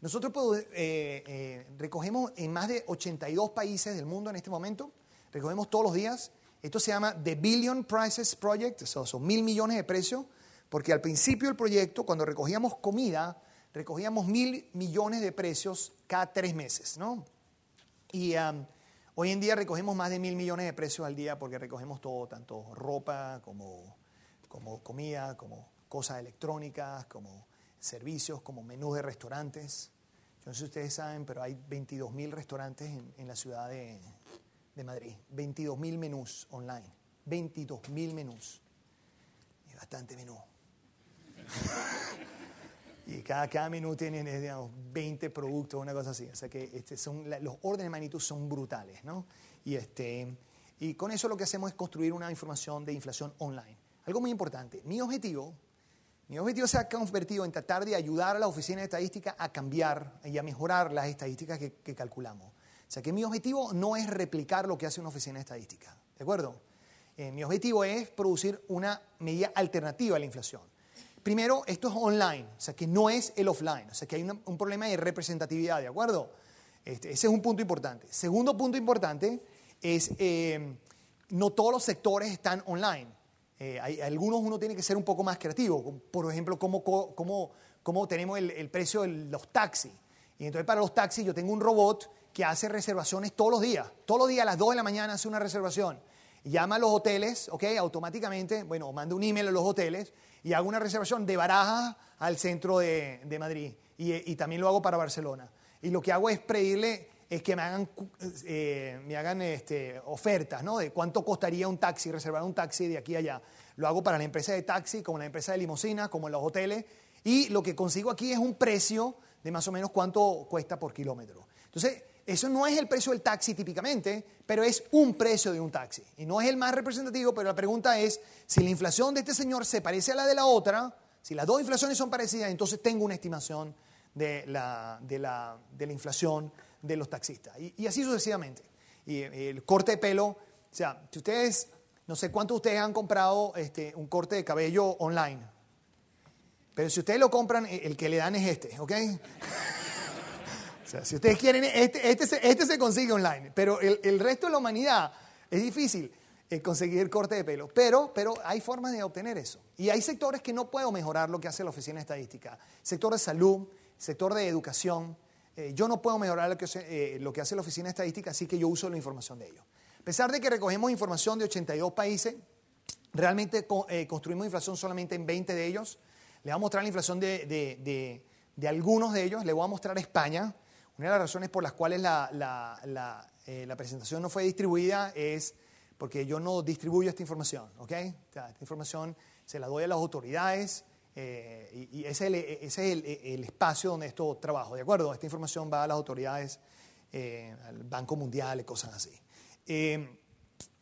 Nosotros eh, recogemos en más de 82 países del mundo en este momento recogemos todos los días. Esto se llama The Billion Prices Project, son mil millones de precios, porque al principio del proyecto, cuando recogíamos comida, recogíamos mil millones de precios cada tres meses, ¿no? Y hoy en día recogemos más de mil millones de precios al día porque recogemos todo, tanto ropa como, como comida, como cosas electrónicas, como servicios, como menús de restaurantes. Yo no sé si ustedes saben, pero hay 22 mil restaurantes en, en la ciudad de, de Madrid. 22 mil menús online. 22 mil menús. Y bastante menú. y cada, cada menú tiene digamos, 20 productos, una cosa así. O sea que este, son, los órdenes de magnitud son brutales. ¿no? Y, este, y con eso lo que hacemos es construir una información de inflación online. Algo muy importante. Mi objetivo, mi objetivo se ha convertido en tratar de ayudar a la oficina de estadística a cambiar y a mejorar las estadísticas que, calculamos. O sea que mi objetivo no es replicar lo que hace una oficina estadística, ¿de acuerdo? Eh, mi objetivo es producir una medida alternativa a la inflación. Primero, esto es online, o sea que no es el offline, o sea que hay un problema de representatividad, ¿de acuerdo? Este, ese es un punto importante. Segundo punto importante es, eh, no todos los sectores están online. Eh, hay, algunos uno tiene que ser un poco más creativo, por ejemplo, cómo, cómo, cómo tenemos el, el precio de los taxis. Y entonces para los taxis yo tengo un robot que hace reservaciones todos los días. Todos los días a las 2 de la mañana hace una reservación. Llama a los hoteles, ¿ok? Automáticamente, bueno, manda un email a los hoteles y hago una reservación de Barajas al centro de, Madrid. Y, también lo hago para Barcelona. Y lo que hago es pedirle es que me hagan, eh, me hagan este, ofertas, ¿no? De cuánto costaría un taxi, reservar un taxi de aquí a allá. Lo hago para la empresa de taxi, como la empresa de limosina, como en los hoteles. Y lo que consigo aquí es un precio de más o menos cuánto cuesta por kilómetro. Entonces, eso no es el precio del taxi típicamente, pero es un precio de un taxi. Y no es el más representativo, pero la pregunta es, si la inflación de este señor se parece a la de la otra, si las dos inflaciones son parecidas, entonces tengo una estimación de la, de la, de la inflación de los taxistas. Y, así sucesivamente. Y el corte de pelo, o sea, si ustedes, no sé cuántos de ustedes han comprado este, un corte de cabello online, pero si ustedes lo compran, el que le dan es este, ¿ok? si ustedes quieren, este, este, se, este se consigue online, pero el, resto de la humanidad es difícil eh, conseguir corte de pelo. Pero, pero hay formas de obtener eso. Y hay sectores que no puedo mejorar lo que hace la oficina estadística. Sector de salud, sector de educación, eh, yo no puedo mejorar lo que, eh, lo que hace la oficina estadística, así que yo uso la información de ellos. A pesar de que recogemos información de 82 países, realmente construimos inflación solamente en 20 de ellos. Le voy a mostrar la inflación de, de, de, algunos de ellos. Le voy a mostrar España. Una de las razones por las cuales la, la, la, presentación no fue distribuida es porque yo no distribuyo esta información. ¿ok? esta información se la doy a las autoridades eh, y, ese es, el, el, espacio donde esto trabajo, ¿de acuerdo? Esta información va a las autoridades, eh, al Banco Mundial y cosas así.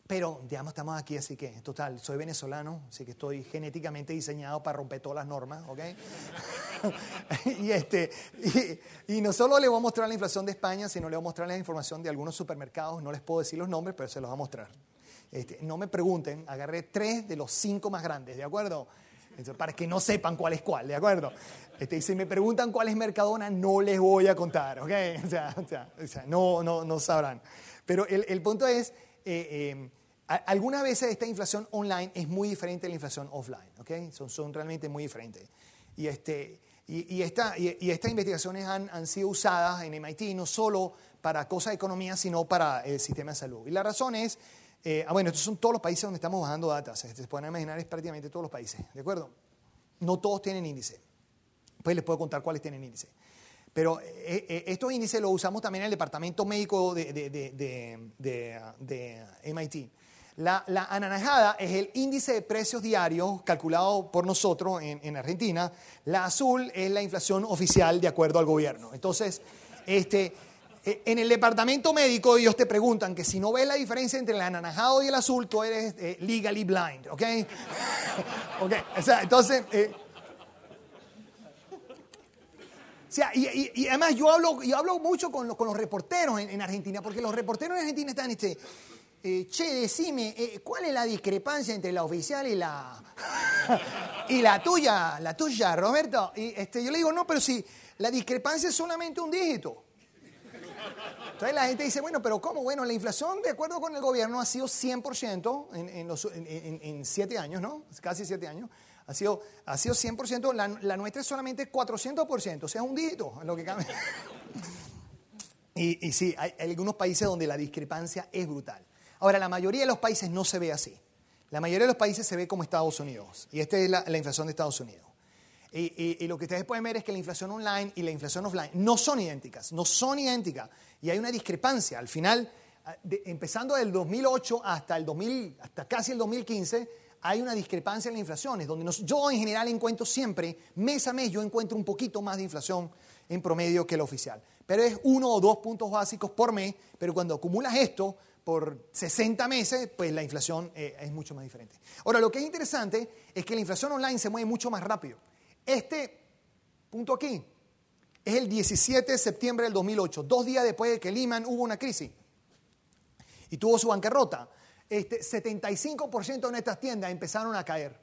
Pero, digamos, estamos aquí, así que, total, soy venezolano, así que estoy genéticamente diseñado para romper todas las normas, ¿ok? y, este, y, no solo le voy a mostrar la inflación de España, sino le voy a mostrar la información de algunos supermercados, no les puedo decir los nombres, pero se los voy a mostrar. Este, no me pregunten, agarré tres de los cinco más grandes, ¿de acuerdo? para que no sepan cuál es cuál, ¿de acuerdo? Este, si me preguntan cuál es Mercadona, no les voy a contar, ¿ok? O sea, o sea, no, no, no sabrán. Pero el, el punto es, eh, eh, algunas veces esta inflación online es muy diferente de la inflación offline, ¿ok? Son, son realmente muy diferentes. Y, este, y, y, esta, y, estas investigaciones han, han, sido usadas en MIT no solo para cosas de economía, sino para el sistema de salud. Y la razón es eh, ah, bueno, estos son todos los países donde estamos bajando datos. Se pueden imaginar, es prácticamente todos los países, ¿de acuerdo? No todos tienen índice. Pues les puedo contar cuáles tienen índice. Pero eh, eh, estos índices los usamos también en el departamento médico de, de, MIT. La, la, anaranjada es el índice de precios diarios calculado por nosotros en, en, Argentina. La azul es la inflación oficial de acuerdo al gobierno. Entonces, este, eh, en el departamento médico ellos te preguntan que si no ves la diferencia entre el anaranjado y el azul, tú eres eh, legally blind, ¿ok? ok, o sea, entonces... Eh, o sea, y, además yo hablo, yo hablo mucho con, con los reporteros en, Argentina, porque los reporteros en Argentina están, este, che, decime, ¿cuál es la discrepancia entre la oficial y la, y la tuya, la tuya, Roberto? Y este, yo le digo, no, pero si la discrepancia es solamente un dígito. Entonces la gente dice, bueno, pero ¿cómo? Bueno, la inflación, de acuerdo con el gobierno, ha sido 100% en, en, en, siete años, ¿no? Casi siete años. Ha sido, ha sido 100%, la, la nuestra es solamente 400%, o sea, un dígito lo que cambia. Y sí, hay, algunos países donde la discrepancia es brutal. Ahora, la mayoría de los países no se ve así. La mayoría de los países se ve como Estados Unidos. Y esta es la, la inflación de Estados Unidos. Y, lo que ustedes pueden ver es que la inflación online y la inflación offline no son idénticas, no son idénticas. Y hay una discrepancia. Al final, ah, empezando del 2008 hasta, el 2000, hasta casi el 2015, hay una discrepancia en las inflaciones, donde yo en general encuentro siempre, mes a mes, yo encuentro un poquito más de inflación en promedio que la oficial. Pero es uno o dos puntos básicos por mes, pero cuando acumulas esto por 60 meses, pues la inflación eh, es mucho más diferente. Ahora, lo que es interesante es que la inflación online se mueve mucho más rápido. Este punto aquí es el 17 de septiembre del 2008, dos días después de que Lehman hubo una crisis y tuvo su bancarrota. Este, 75% de nuestras tiendas empezaron a caer.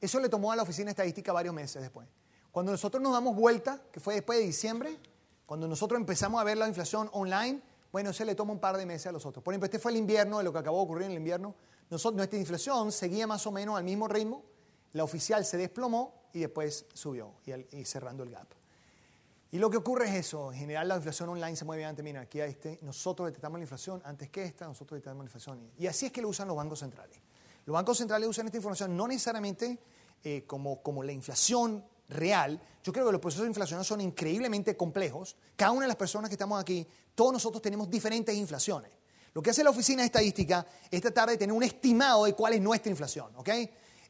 Eso le tomó a la oficina estadística varios meses después. Cuando nosotros nos damos vuelta, que fue después de diciembre, cuando nosotros empezamos a ver la inflación online, bueno, eso le toma un par de meses a los otros. Por ejemplo, este fue el invierno, de lo que acabó de ocurrir en el invierno. nuestra inflación seguía más o menos al mismo ritmo. La oficial se desplomó y después subió y, cerrando el gap. Y lo que ocurre es eso, en general la inflación online se mueve antes, mira, aquí a este, nosotros detectamos la inflación antes que esta, nosotros detectamos la inflación. Y así es que lo usan los bancos centrales. Los bancos centrales usan esta información no necesariamente eh, como, como la inflación real. Yo creo que los procesos inflación son increíblemente complejos. Cada una de las personas que estamos aquí, todos nosotros tenemos diferentes inflaciones. Lo que hace la oficina de estadística es tratar de tener un estimado de cuál es nuestra inflación, ¿ok?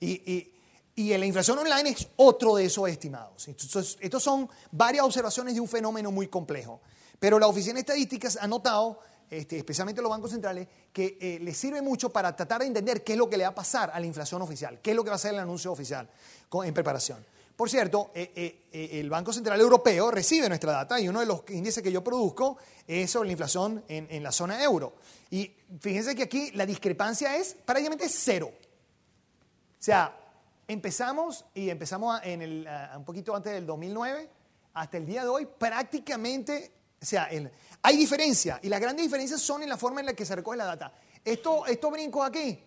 y la inflación online es otro de esos estimados. Entonces, estos son varias observaciones de un fenómeno muy complejo. Pero la Oficina de Estadísticas ha notado, este, especialmente los bancos centrales, que eh, les sirve mucho para tratar de entender qué es lo que le va a pasar a la inflación oficial, qué es lo que va a ser el anuncio oficial en preparación. Por cierto, eh, eh, el Banco Central Europeo recibe nuestra data y uno de los índices que yo produzco es sobre la inflación en, la zona euro. Y fíjense que aquí la discrepancia es prácticamente cero. O sea, Empezamos y empezamos en el, un poquito antes del 2009 hasta el día de hoy prácticamente, o sea, hay diferencia y las grandes diferencias son en la forma en la que se recoge la data. Esto, estos brincos aquí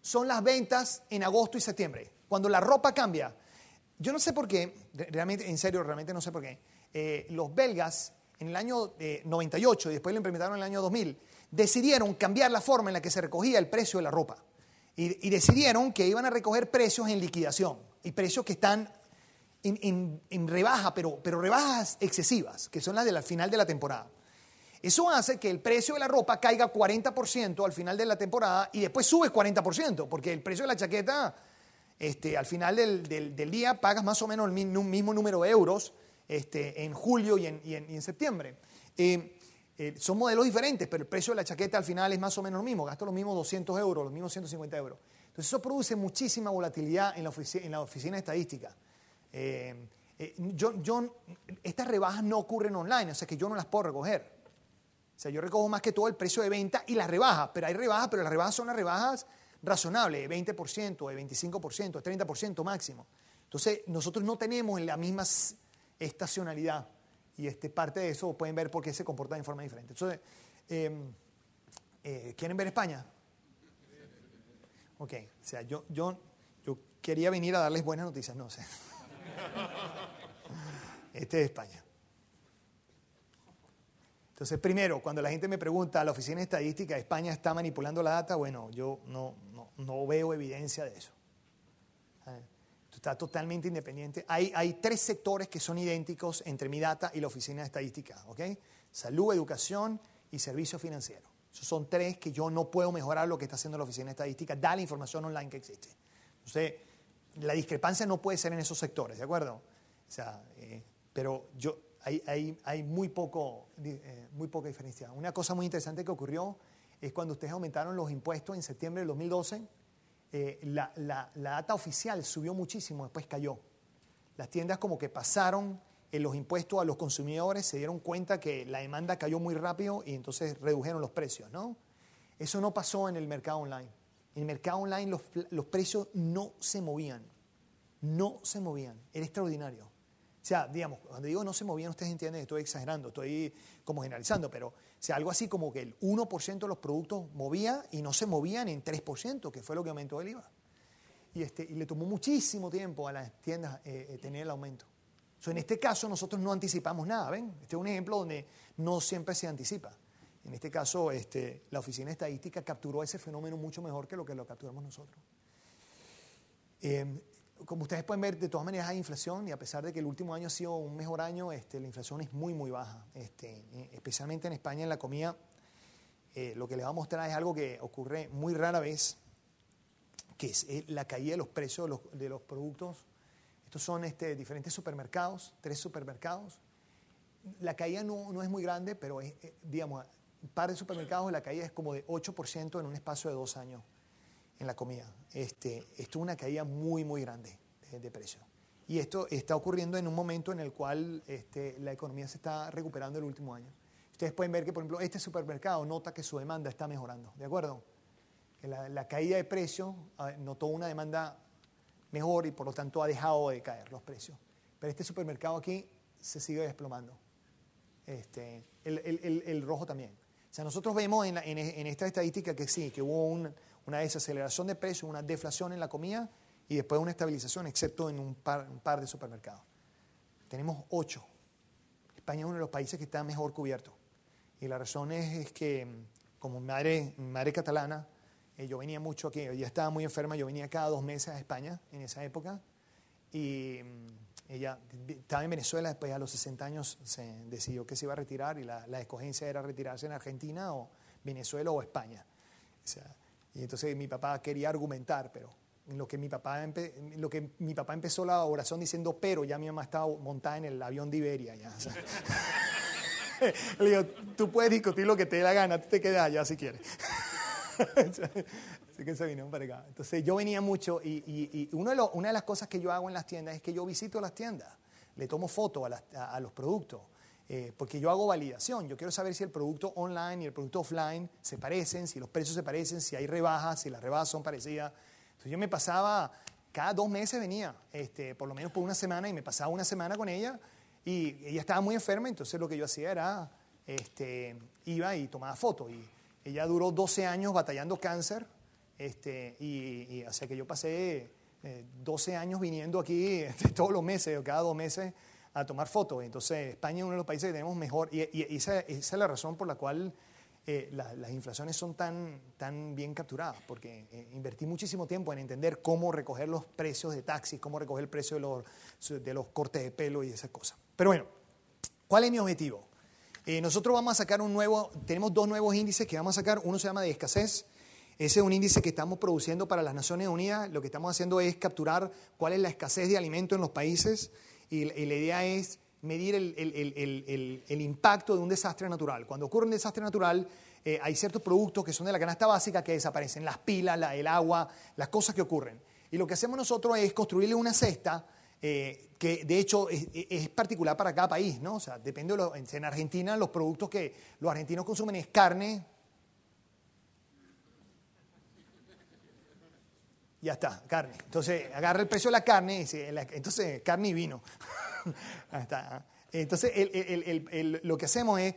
son las ventas en agosto y septiembre, cuando la ropa cambia. Yo no sé por qué, realmente, en serio, realmente no sé por qué. eh, los belgas en el año 98 y después lo implementaron en el año 2000, decidieron cambiar la forma en la que se recogía el precio de la ropa. Y, decidieron que iban a recoger precios en liquidación y precios que están en, rebaja, pero, pero rebajas excesivas, que son las de la final de la temporada. Eso hace que el precio de la ropa caiga 40% al final de la temporada y después sube 40%, porque el precio de la chaqueta, este, al final del, día, pagas más o menos el mismo número de euros este, en julio y en, septiembre. Eh, eh, son modelos diferentes, pero el precio de la chaqueta al final es más o menos lo mismo. Gasto los mismos 200 euros, los mismos 150 euros. Entonces eso produce muchísima volatilidad en la, oficina, en la oficina estadística. Eh, estas rebajas no ocurren online, o sea que yo no las puedo recoger. O sea, yo recojo más que todo el precio de venta y las rebajas, pero hay rebajas, pero las rebajas son las rebajas razonables, de 20%, de 25%, de 30% máximo. Entonces, nosotros no tenemos la misma estacionalidad y este, parte de eso pueden ver por qué se comporta de forma diferente. Entonces, em, eh, ¿quieren ver España? Ok, o sea, yo, yo, yo quería venir a darles buenas noticias, no sé. Este es España. Entonces, primero, cuando la gente me pregunta, ¿la Oficina de Estadística de España está manipulando la data? Bueno, yo no, veo evidencia de eso. Está totalmente independiente. Hay, hay tres sectores que son idénticos entre mi data y la Oficina de Estadística. ¿ok? Salud, educación y servicio financiero. Esos son tres que yo no puedo mejorar lo que está haciendo la Oficina de Estadística, da la información online que existe. Entonces, la discrepancia no puede ser en esos sectores, ¿de acuerdo? O sea, eh, pero yo, hay, hay, muy, poco, eh, muy poca diferencia. Una cosa muy interesante que ocurrió es cuando ustedes aumentaron los impuestos en septiembre del 2012, eh, la, la, la, data oficial subió muchísimo, después cayó. Las tiendas como que pasaron en los impuestos a los consumidores, se dieron cuenta que la demanda cayó muy rápido y entonces redujeron los precios, ¿no? Eso no pasó en el mercado online. En el mercado online los, los precios no se movían, no se movían, era extraordinario. O sea, digamos, cuando digo no se movían, ustedes entienden estoy exagerando, estoy como generalizando, pero sea, algo así como que el 1% de los productos movía y no se movían en 3%, que fue lo que aumentó el IVA. Y, este, y le tomó muchísimo tiempo a las tiendas eh, eh, tener el aumento. So, en este caso nosotros no anticipamos nada, ¿ven? Este es un ejemplo donde no siempre se anticipa. En este caso, este, la Oficina Estadística capturó ese fenómeno mucho mejor que lo que lo capturamos nosotros. Eh, como ustedes pueden ver, de todas maneras hay inflación y a pesar de que el último año ha sido un mejor año, este, la inflación es muy, muy baja. Este, eh, especialmente en España, en la comida, eh, lo que les va a mostrar es algo que ocurre muy rara vez, que es eh, la caída de los precios de los, productos. Estos son este, diferentes supermercados, tres supermercados. La caída no, no es muy grande, pero es, digamos, un par de supermercados, la caída es como de 8% en un espacio de dos años en la comida. Este, esto es una caída muy, muy grande de, precio. Y esto está ocurriendo en un momento en el cual este, la economía se está recuperando el último año. Ustedes pueden ver que, por ejemplo, este supermercado nota que su demanda está mejorando, ¿de acuerdo? La, la caída de precio ah, notó una demanda mejor y por lo tanto ha dejado de caer los precios. Pero este supermercado aquí se sigue desplomando. Este, el, el, el, rojo también. O sea, nosotros vemos en, en, en esta estadística que sí, que hubo un, una desaceleración de precios, una deflación en la comida y después una estabilización, excepto en un par, de supermercados. Tenemos ocho. España es uno de los países que está mejor cubierto. Y la razón es, que, como madre, madre catalana, eh, yo venía mucho aquí, ella estaba muy enferma, yo venía cada dos meses a España en esa época. Y mm, ella estaba en Venezuela, después a los 60 años se decidió que se iba a retirar y la, la escogencia era retirarse en Argentina o Venezuela o España. O sea, y entonces mi papá quería argumentar, pero en lo que mi papá, lo que mi papá empezó la oración diciendo, pero ya mi mamá estaba montada en el avión de Iberia. Ya, Le digo, tú puedes discutir lo que te dé la gana, tú te quedas allá si quieres. Así que se vino para acá. Entonces yo venía mucho y, y, uno de una de las cosas que yo hago en las tiendas es que yo visito las tiendas, le tomo fotos a, a los productos. Eh, porque yo hago validación, yo quiero saber si el producto online y el producto offline se parecen, si los precios se parecen, si hay rebajas, si las rebajas son parecidas. Entonces yo me pasaba, cada dos meses venía, este, por lo menos por una semana, y me pasaba una semana con ella, y ella estaba muy enferma, entonces lo que yo hacía era, este, iba y tomaba fotos. Y ella duró 12 años batallando cáncer, este, y, y o que yo pasé 12 eh, años viniendo aquí este, todos los meses, o cada dos meses, a tomar fotos. Entonces, España es uno de los países que tenemos mejor, y, esa, es la razón por la cual eh, las inflaciones son tan, tan bien capturadas, porque eh, invertí muchísimo tiempo en entender cómo recoger los precios de taxis, cómo recoger el precio de los, de los cortes de pelo y esas cosas. Pero bueno, ¿cuál es mi objetivo? Eh, nosotros vamos a sacar un nuevo, tenemos dos nuevos índices que vamos a sacar, uno se llama de escasez, ese es un índice que estamos produciendo para las Naciones Unidas, lo que estamos haciendo es capturar cuál es la escasez de alimento en los países y, la idea es medir el, impacto de un desastre natural. Cuando ocurre un desastre natural, eh, hay ciertos productos que son de la canasta básica que desaparecen, las pilas, el agua, las cosas que ocurren. Y lo que hacemos nosotros es construirle una cesta eh, que de hecho es, particular para cada país, ¿no? O sea, depende de lo, en Argentina los productos que los argentinos consumen es carne, ya está, carne. Entonces agarra el precio de la carne, y entonces carne y vino. ¿ah? Entonces lo que hacemos es,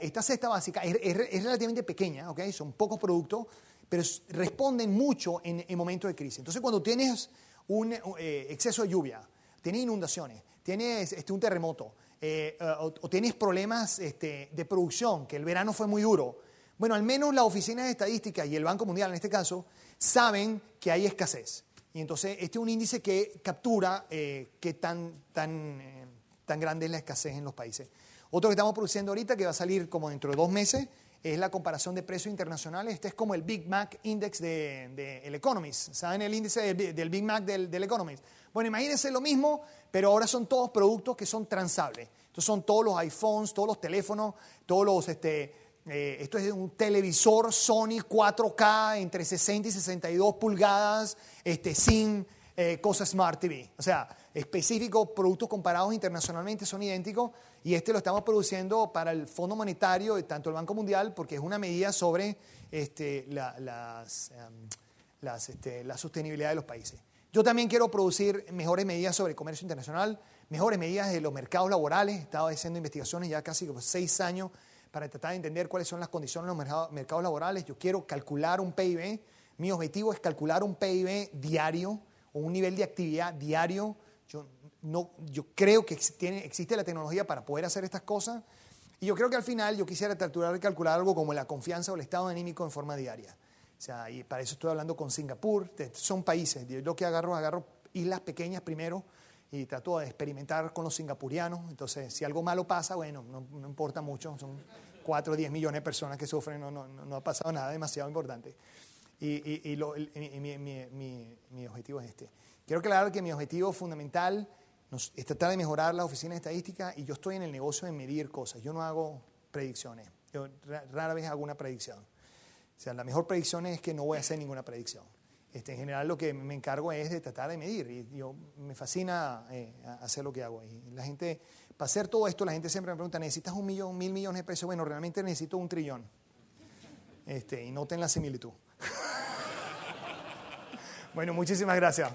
esta cesta básica es, relativamente pequeña, ¿ok? son pocos productos, pero responden mucho en, momentos de crisis. Entonces cuando tienes un eh, exceso de lluvia, tienes inundaciones, tienes este, un terremoto, eh, o, tienes problemas este, de producción, que el verano fue muy duro, bueno, al menos la Oficina de Estadística y el Banco Mundial en este caso saben que hay escasez. Y entonces este es un índice que captura eh, qué tan, tan, eh, tan grande es la escasez en los países. Otro que estamos produciendo ahorita, que va a salir como dentro de dos meses, es la comparación de precios internacionales. Este es como el Big Mac Index del de, el Economist. ¿Saben el índice del, Big Mac del, del, Economist? Bueno, imagínense lo mismo, pero ahora son todos productos que son transables. Entonces son todos los iPhones, todos los teléfonos, todos los... Este, eh, esto es un televisor Sony 4K entre 60 y 62 pulgadas, este, sin eh, cosas Smart TV. O sea, específicos, productos comparados internacionalmente son idénticos y este lo estamos produciendo para el Fondo Monetario, tanto el Banco Mundial, porque es una medida sobre este, la, las, em, este, la sostenibilidad de los países. Yo también quiero producir mejores medidas sobre comercio internacional, mejores medidas de los mercados laborales. He estado haciendo investigaciones ya casi seis años para tratar de entender cuáles son las condiciones en los mercados, laborales. Yo quiero calcular un PIB. Mi objetivo es calcular un PIB diario o un nivel de actividad diario. Yo, no, yo creo que tiene, existe la tecnología para poder hacer estas cosas. Y yo creo que al final yo quisiera tratar de calcular algo como la confianza o el estado anímico en forma diaria. O sea, y para eso estoy hablando con Singapur. Son países. Yo lo que agarro, agarro islas pequeñas primero y trato de experimentar con los singapurianos. Entonces, si algo malo pasa, bueno, no, no importa mucho, son 4 o 10 millones de personas que sufren, no, no, no ha pasado nada demasiado importante. Y, y, lo, mi, mi, mi, objetivo es este. Quiero aclarar que mi objetivo fundamental es tratar de mejorar la oficina de estadística y yo estoy en el negocio de medir cosas. Yo no hago predicciones. Yo rara vez hago una predicción. O sea, la mejor predicción es que no voy a hacer ninguna predicción. Este, en general lo que me encargo es de tratar de medir y yo me fascina eh, hacer lo que hago. Y la gente, para hacer todo esto, la gente siempre me pregunta, ¿necesitas un millón, mil millones de pesos? Bueno, realmente necesito un trillón. Este, y noten la similitud. bueno, muchísimas gracias.